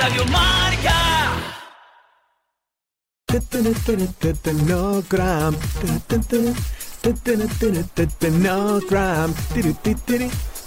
Radio Marca. No gram. No.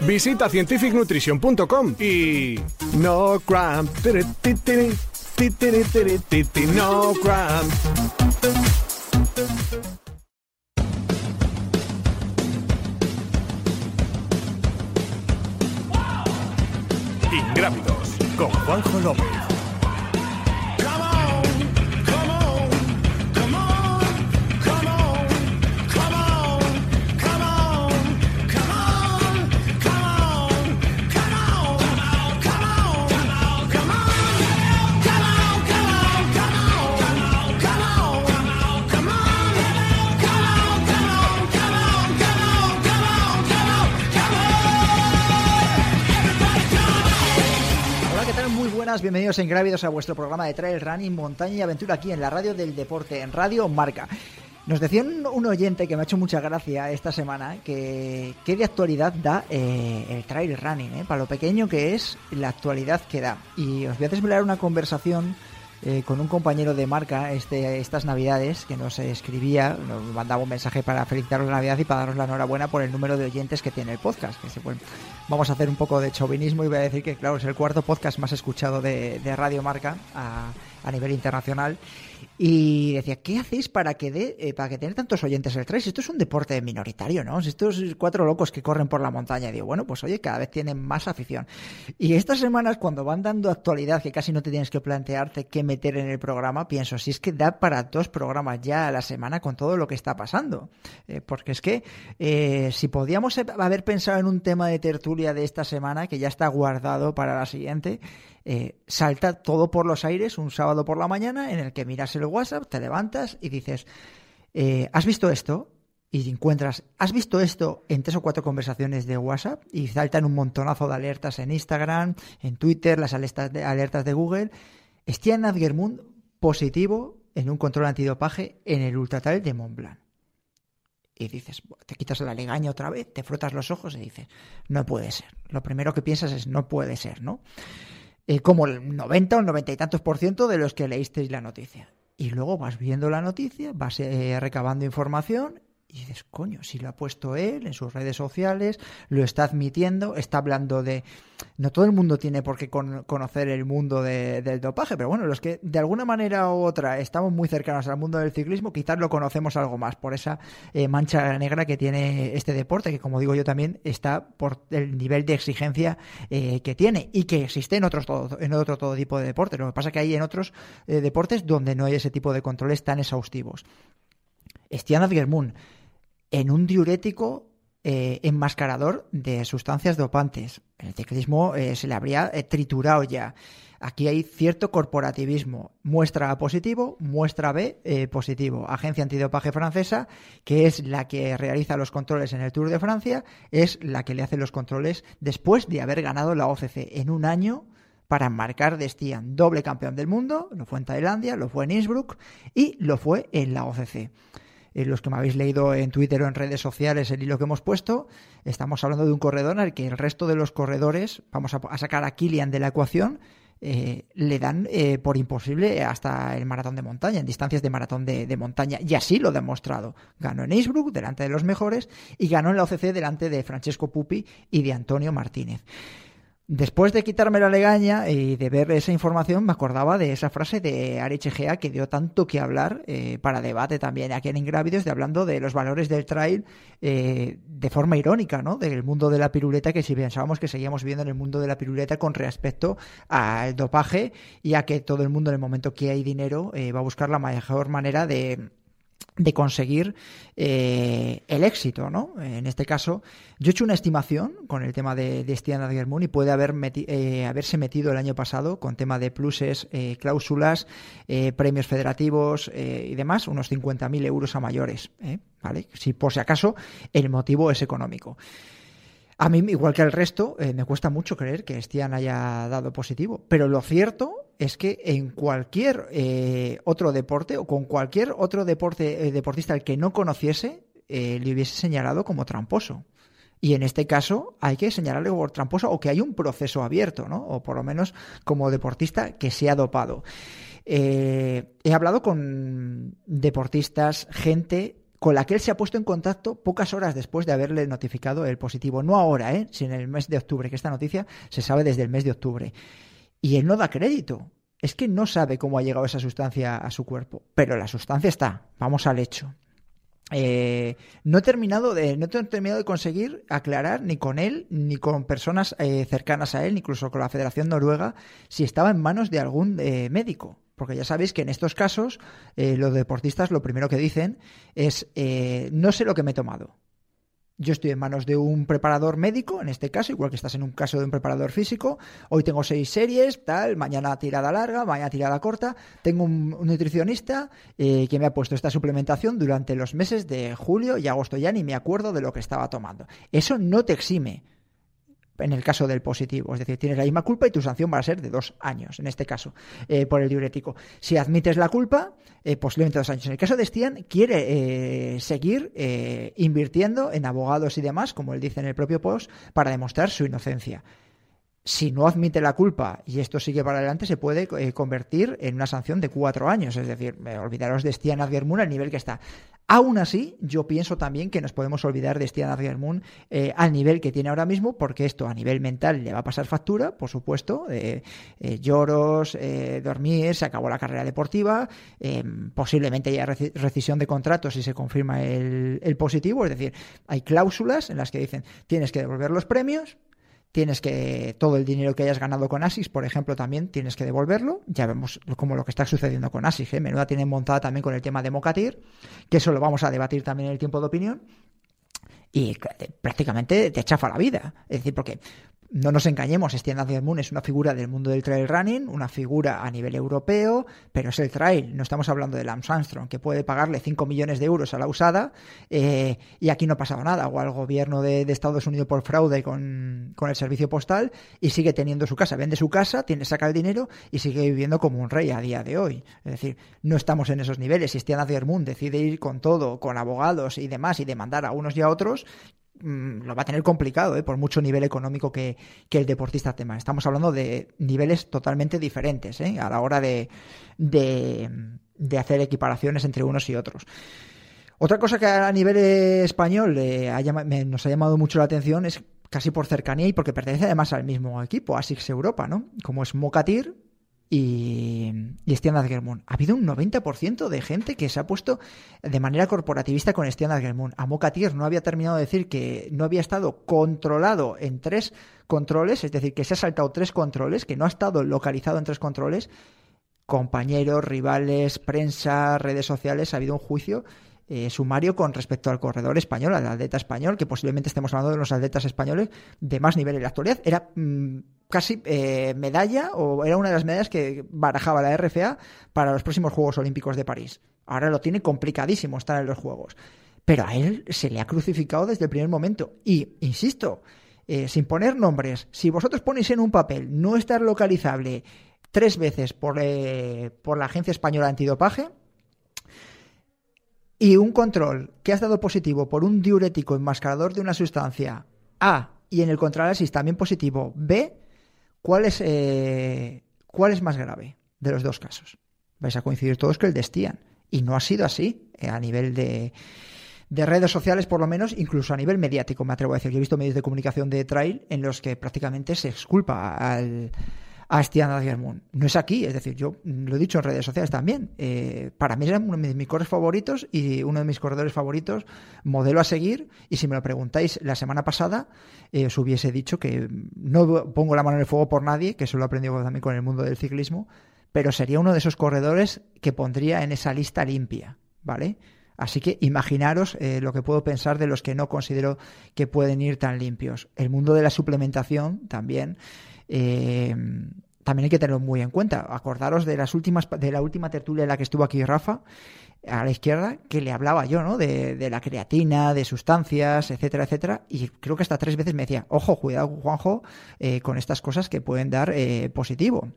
visita scientificnutrition.com y... No cramp. No cramp. Ingrávidos con Juanjo López. Bienvenidos en Grávidos a vuestro programa de Trail Running, Montaña y Aventura aquí en la radio del deporte, en Radio Marca. Nos decía un, oyente que me ha hecho mucha gracia esta semana que qué de actualidad da eh, el trail running, eh, para lo pequeño que es la actualidad que da. Y os voy a desvelar una conversación eh, con un compañero de marca este, estas navidades que nos escribía, nos mandaba un mensaje para felicitarnos la Navidad y para darnos la enhorabuena por el número de oyentes que tiene el podcast. Que pueden- vamos a hacer un poco de chauvinismo y voy a decir que, claro, es el cuarto podcast más escuchado de, de Radio Marca a nivel internacional. Y decía, ¿qué hacéis para que dé, eh, para que tener tantos oyentes el trail? Esto es un deporte minoritario, ¿no? Si estos cuatro locos que corren por la montaña, digo, bueno, pues oye, cada vez tienen más afición. Y estas semanas, cuando van dando actualidad, que casi no te tienes que plantearte qué meter en el programa, pienso, si es que da para dos programas ya a la semana con todo lo que está pasando. Eh, porque es que eh, si podíamos haber pensado en un tema de tertulia de esta semana, que ya está guardado para la siguiente, eh, salta todo por los aires un sábado por la mañana en el que miras el WhatsApp, te levantas y dices, eh, ¿has visto esto? Y encuentras, ¿has visto esto en tres o cuatro conversaciones de WhatsApp? Y saltan un montonazo de alertas en Instagram, en Twitter, las alertas de, alertas de Google. Stian Adgermund positivo en un control antidopaje en el Ultratrail de Mont Blanc. Y dices, te quitas la legaña otra vez, te frotas los ojos y dices, no puede ser. Lo primero que piensas es, no puede ser, ¿no? Eh, como el 90 o el 90 y tantos por ciento de los que leísteis la noticia. Y luego vas viendo la noticia, vas eh, recabando información y dices, coño, si lo ha puesto él en sus redes sociales, lo está admitiendo, está hablando de... No todo el mundo tiene por qué con- conocer el mundo de- del dopaje, pero bueno, los que de alguna manera u otra estamos muy cercanos al mundo del ciclismo, quizás lo conocemos algo más por esa eh, mancha negra que tiene este deporte, que como digo yo también está por el nivel de exigencia eh, que tiene y que existe en otros todo, en otro todo tipo de deportes. Lo que pasa que hay en otros eh, deportes donde no hay ese tipo de controles tan exhaustivos. Stian Adgermund en un diurético eh, enmascarador de sustancias dopantes. El ciclismo eh, se le habría eh, triturado ya. Aquí hay cierto corporativismo. Muestra A positivo, muestra B positivo. Agencia Antidopaje Francesa, que es la que realiza los controles en el Tour de Francia, es la que le hace los controles después de haber ganado la OCC en un año para enmarcar de Stian, doble campeón del mundo, lo fue en Tailandia, lo fue en Innsbruck y lo fue en la OCC. Eh, los que me habéis leído en Twitter o en redes sociales el hilo que hemos puesto, estamos hablando de un corredor al que el resto de los corredores, vamos a, sacar a Kilian de la ecuación, eh, le dan eh, por imposible hasta el maratón de montaña, en distancias de maratón de, de montaña. Y así lo ha demostrado. Ganó en Innsbruck delante de los mejores y ganó en la OCC delante de Francesco Pupi y de Antonio Martínez. Después de quitarme la legaña y de ver esa información, me acordaba de esa frase de Ari Chegea que dio tanto que hablar eh, para debate también aquí en Ingrávidos, de hablando de los valores del trail eh, de forma irónica, ¿no? Del mundo de la piruleta, que si pensábamos que seguíamos viviendo en el mundo de la piruleta con respecto al dopaje y a que todo el mundo en el momento que hay dinero eh, va a buscar la mejor manera de de conseguir eh, el éxito, ¿no? En este caso, yo he hecho una estimación con el tema de, de Stian y puede haber eh, haberse metido el año pasado con tema de pluses, eh, cláusulas, premios federativos y demás, unos 50.000 euros a mayores, ¿vale? Si por si acaso el motivo es económico. A mí, igual que al resto, me cuesta mucho creer que Stian haya dado positivo, pero lo cierto es que en cualquier eh, otro deporte o con cualquier otro deporte eh, deportista al que no conociese, eh, le hubiese señalado como tramposo. Y en este caso hay que señalarle como tramposo o que hay un proceso abierto, ¿no? O por lo menos como deportista que se ha dopado. he hablado con deportistas, gente con la que él se ha puesto en contacto pocas horas después de haberle notificado el positivo. No ahora, ¿eh? sino en el mes de octubre, que esta noticia se sabe desde el mes de octubre. Y él no da crédito. Es que no sabe cómo ha llegado esa sustancia a su cuerpo. Pero la sustancia está. Vamos al hecho. Eh, no he terminado de no he terminado de conseguir aclarar ni con él ni con personas eh, cercanas a él incluso con la Federación Noruega si estaba en manos de algún eh, médico porque ya sabéis que en estos casos los deportistas lo primero que dicen es no sé lo que me he tomado yo estoy en manos de un preparador médico, en este caso, igual que estás en un caso de un preparador físico. Hoy tengo seis series, tal, mañana tirada larga, mañana tirada corta. Tengo un, nutricionista eh, que me ha puesto esta suplementación durante los meses de julio y agosto. Ya ni me acuerdo de lo que estaba tomando. Eso no te exime en el caso del positivo. Es decir, tienes la misma culpa y tu sanción va a ser de dos años, en este caso, eh, por el diurético. Si admites la culpa, eh, posiblemente dos años. En el caso de Stian, quiere eh, seguir invirtiendo en abogados y demás, como él dice en el propio post, para demostrar su inocencia si no admite la culpa y esto sigue para adelante, se puede eh, convertir en una sanción de cuatro años. Es decir, olvidaros de Stian Adgermun al nivel que está. Aún así, yo pienso también que nos podemos olvidar de Stian Adgermun eh, al nivel que tiene ahora mismo, porque esto a nivel mental le va a pasar factura, por supuesto. Eh, lloros, dormir, se acabó la carrera deportiva, posiblemente haya rescisión de contratos si se confirma el, el positivo. Es decir, hay cláusulas en las que dicen tienes que devolver los premios tienes que todo el dinero que hayas ganado con ASIS, por ejemplo, también tienes que devolverlo. Ya vemos como lo que está sucediendo con ASIS, ¿eh? menuda tienen montada también con el tema de Mocatir, que eso lo vamos a debatir también en el tiempo de opinión. Y prácticamente te chafa la vida. Es decir, porque no nos engañemos, Stian Moon es una figura del mundo del trail running, una figura a nivel europeo, pero es el trail, no estamos hablando de Lance Armstrong, que puede pagarle 5 millones de euros a la usada eh, y aquí no ha pasado nada, o al gobierno de, Estados Unidos por fraude con, el servicio postal y sigue teniendo su casa, vende su casa, tiene saca el dinero y sigue viviendo como un rey a día de hoy. Es decir, no estamos en esos niveles. Si Stian Moon decide ir con todo, con abogados y demás y demandar a unos y a otros, lo va a tener complicado, ¿eh? por mucho nivel económico que, el deportista tema. Estamos hablando de niveles totalmente diferentes ¿eh? a la hora de, hacer equiparaciones entre unos y otros. Otra cosa que a nivel español nos ha llamado mucho la atención es casi por cercanía y porque pertenece además al mismo equipo, ASICS Europa, ¿no? Como es Mocatir, y, y Stian Ha habido un 90% de gente que se ha puesto de manera corporativista con Stian Adgermund. A Mocatir no había terminado de decir que no había estado controlado en tres controles, es decir, que se ha saltado tres controles, que no ha estado localizado en tres controles. Compañeros, rivales, prensa, redes sociales, ha habido un juicio eh, sumario con respecto al corredor español, al atleta español, que posiblemente estemos hablando de los atletas españoles de más nivel en la actualidad. Era mm, casi eh, medalla o era una de las medallas que barajaba la RFA para los próximos Juegos Olímpicos de París. Ahora lo tiene complicadísimo estar en los Juegos. Pero a él se le ha crucificado desde el primer momento. Y, insisto, eh, sin poner nombres, si vosotros ponéis en un papel no estar localizable tres veces por, eh, por la Agencia Española Antidopaje y un control que has dado positivo por un diurético enmascarador de una sustancia A y en el contraanálisis también positivo B, ¿Cuál es, eh, ¿Cuál es más grave de los dos casos? Vais a coincidir todos que el de Y no ha sido así eh, a nivel de, de redes sociales, por lo menos, incluso a nivel mediático, me atrevo a decir. Yo he visto medios de comunicación de trail en los que prácticamente se exculpa al, a Stian Adgermund. No es aquí, es decir, yo lo he dicho en redes sociales también. Eh, para mí era uno de mis corredores favoritos y uno de mis corredores favoritos, modelo a seguir. Y si me lo preguntáis la semana pasada, eh, os hubiese dicho que no pongo la mano en el fuego por nadie, que eso lo he aprendido también con el mundo del ciclismo, pero sería uno de esos corredores que pondría en esa lista limpia, ¿vale? Así que imaginaros eh, lo que puedo pensar de los que no considero que pueden ir tan limpios. El mundo de la suplementación también. Eh, también hay que tenerlo muy en cuenta. Acordaros de las últimas, de la última tertulia en la que estuvo aquí Rafa, a la izquierda, que le hablaba yo, ¿no? De, la creatina, de sustancias, etcétera, etcétera. Y creo que hasta tres veces me decía, ojo, cuidado, Juanjo, eh, con estas cosas que pueden dar positivo.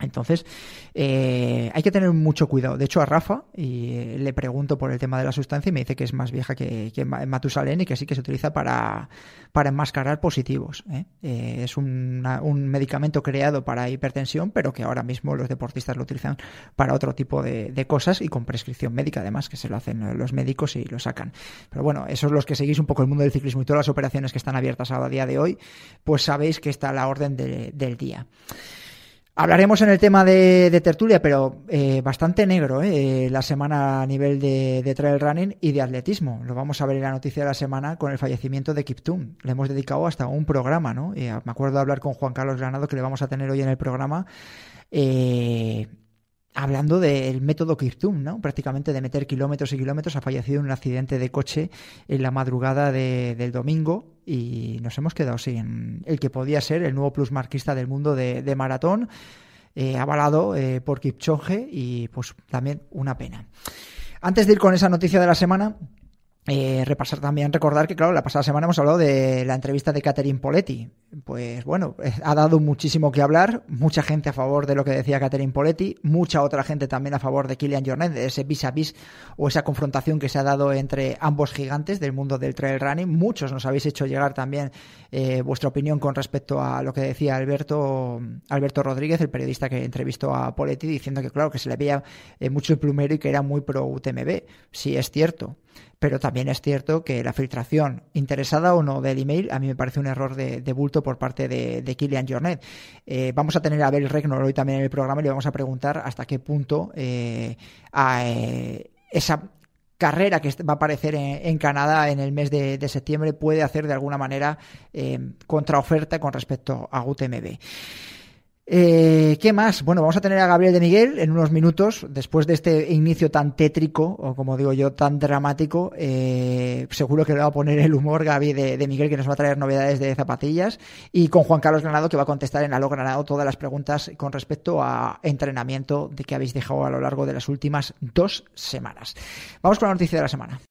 Entonces, eh, hay que tener mucho cuidado. De hecho, a Rafa y eh, le pregunto por el tema de la sustancia y me dice que es más vieja que, que Matusalén y que sí que se utiliza para, para enmascarar positivos. ¿eh? Eh, es un medicamento creado para hipertensión, pero que ahora mismo los deportistas lo utilizan para otro tipo de, cosas y con prescripción médica, además, que se lo hacen los médicos y lo sacan. Pero bueno, esos los que seguís un poco el mundo del ciclismo y todas las operaciones que están abiertas a día de hoy, pues sabéis que está a la orden de, del día. Hablaremos en el tema de, tertulia, pero eh, bastante negro eh, la semana a nivel de, de, trail running y de atletismo. Lo vamos a ver en la noticia de la semana con el fallecimiento de Kiptum. Le hemos dedicado hasta un programa, ¿no? Eh, me acuerdo de hablar con Juan Carlos Granado, que le vamos a tener hoy en el programa. Eh, hablando del método Kiptum, ¿no? Prácticamente de meter kilómetros y kilómetros, ha fallecido en un accidente de coche en la madrugada de, del domingo y nos hemos quedado sin el que podía ser el nuevo plus marquista del mundo de, de maratón, eh, avalado eh, por Kipchoge y pues también una pena. Antes de ir con esa noticia de la semana, eh, repasar también, recordar que, claro, la pasada semana hemos hablado de la entrevista de Catherine Poletti. Pues bueno, eh, ha dado muchísimo que hablar, mucha gente a favor de lo que decía Catherine Poletti, mucha otra gente también a favor de Kilian Jornet, de ese vis a vis o esa confrontación que se ha dado entre ambos gigantes del mundo del trail running. Muchos nos habéis hecho llegar también eh, vuestra opinión con respecto a lo que decía Alberto, Alberto Rodríguez, el periodista que entrevistó a Poletti, diciendo que, claro, que se le veía eh, mucho el plumero y que era muy pro UTMB. Sí, es cierto pero también es cierto que la filtración, interesada o no del email, a mí me parece un error de, de bulto por parte de, de Jornet. Eh, vamos a tener a Abel Regnor hoy también en el programa y le vamos a preguntar hasta qué punto eh, eh, esa carrera que va a aparecer en, Canadá en el mes de, de, septiembre puede hacer de alguna manera contraoferta con respecto a UTMB. Eh, ¿Qué más? Bueno, vamos a tener a Gabriel de Miguel en unos minutos, después de este inicio tan tétrico, o como digo yo, tan dramático. Eh, seguro que le va a poner el humor Gaby de, Miguel, que nos va a traer novedades de zapatillas, y con Juan Carlos Granado, que va a contestar en Aló Granado todas las preguntas con respecto a entrenamiento de que habéis dejado a lo largo de las últimas dos semanas. Vamos con la noticia de la semana.